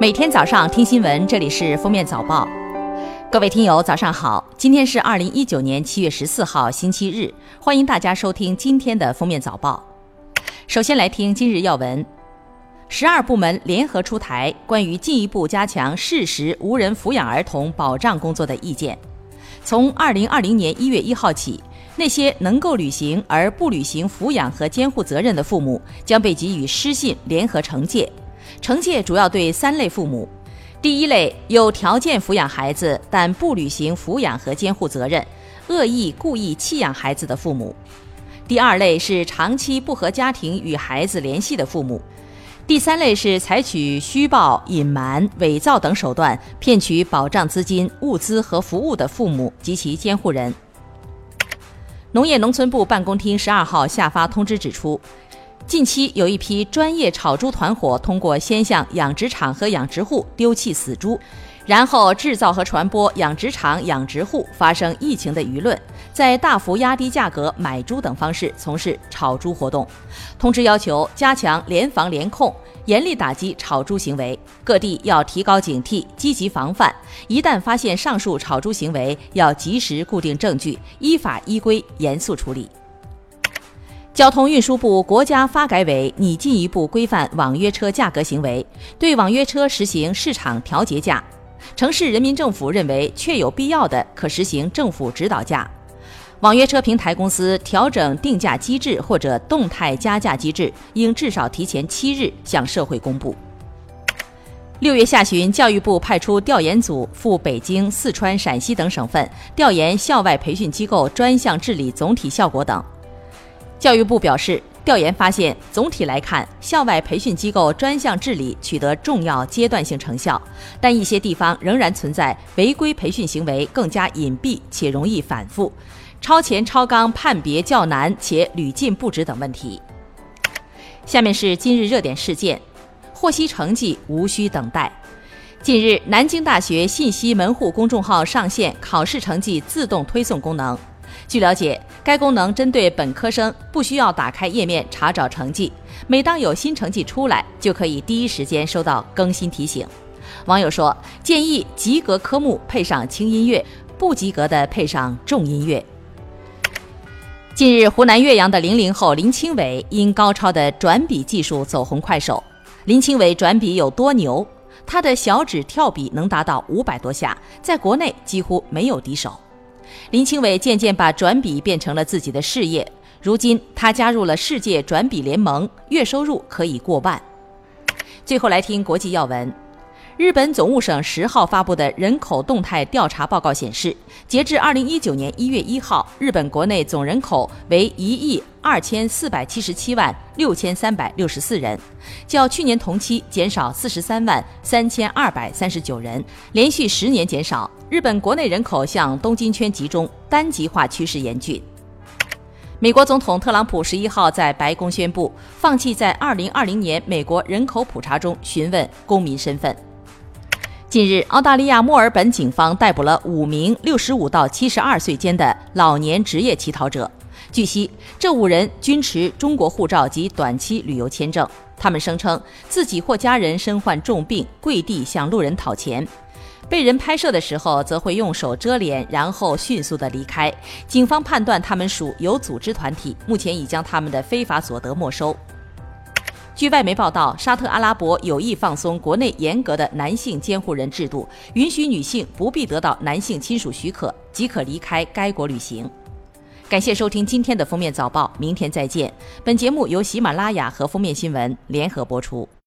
每天早上听新闻，这里是封面早报。各位听友，早上好！今天是二零一九年七月十四号，星期日。欢迎大家收听今天的封面早报。首先来听今日要闻：十二部门联合出台关于进一步加强适时无人抚养儿童保障工作的意见。从二零二零年一月一号起，那些能够履行而不履行抚养和监护责任的父母，将被给予失信联合惩戒。惩戒主要对三类父母：第一类有条件抚养孩子但不履行抚养和监护责任，恶意故意弃养孩子的父母；第二类是长期不和家庭与孩子联系的父母；第三类是采取虚报、隐瞒、伪造等手段骗取保障资金、物资和服务的父母及其监护人。农业农村部办公厅十二号下发通知指出。近期有一批专业炒猪团伙，通过先向养殖场和养殖户丢弃死猪，然后制造和传播养殖场、养殖户发生疫情的舆论，再大幅压低价格买猪等方式从事炒猪活动。通知要求加强联防联控，严厉打击炒猪行为，各地要提高警惕，积极防范。一旦发现上述炒猪行为，要及时固定证据，依法依规严肃处理。交通运输部、国家发改委拟进一步规范网约车价格行为，对网约车实行市场调节价。城市人民政府认为确有必要的，可实行政府指导价。网约车平台公司调整定价机制或者动态加价机制，应至少提前七日向社会公布。六月下旬，教育部派出调研组赴北京、四川、陕西等省份调研校外培训机构专项治理总体效果等。教育部表示，调研发现，总体来看，校外培训机构专项治理取得重要阶段性成效，但一些地方仍然存在违规培训行为更加隐蔽且容易反复，超前超纲判别较难且屡禁不止等问题。下面是今日热点事件，获悉成绩无需等待。近日，南京大学信息门户公众号上线考试成绩自动推送功能。据了解，该功能针对本科生，不需要打开页面查找成绩。每当有新成绩出来，就可以第一时间收到更新提醒。网友说，建议及格科目配上轻音乐，不及格的配上重音乐。近日，湖南岳阳的零零后林清伟因高超的转笔技术走红快手。林清伟转笔有多牛？他的小指跳笔能达到五百多下，在国内几乎没有敌手。林清伟渐渐把转笔变成了自己的事业，如今他加入了世界转笔联盟，月收入可以过万。最后来听国际要闻。日本总务省十号发布的人口动态调查报告显示，截至二零一九年一月一号，日本国内总人口为一亿二千四百七十七万六千三百六十四人，较去年同期减少四十三万三千二百三十九人，连续十年减少。日本国内人口向东京圈集中，单极化趋势严峻。美国总统特朗普十一号在白宫宣布，放弃在二零二零年美国人口普查中询问公民身份。近日，澳大利亚墨尔本警方逮捕了五名六十五到七十二岁间的老年职业乞讨者。据悉，这五人均持中国护照及短期旅游签证。他们声称自己或家人身患重病，跪地向路人讨钱。被人拍摄的时候，则会用手遮脸，然后迅速地离开。警方判断他们属有组织团体，目前已将他们的非法所得没收。据外媒报道，沙特阿拉伯有意放松国内严格的男性监护人制度，允许女性不必得到男性亲属许可即可离开该国旅行。感谢收听今天的封面早报，明天再见。本节目由喜马拉雅和封面新闻联合播出。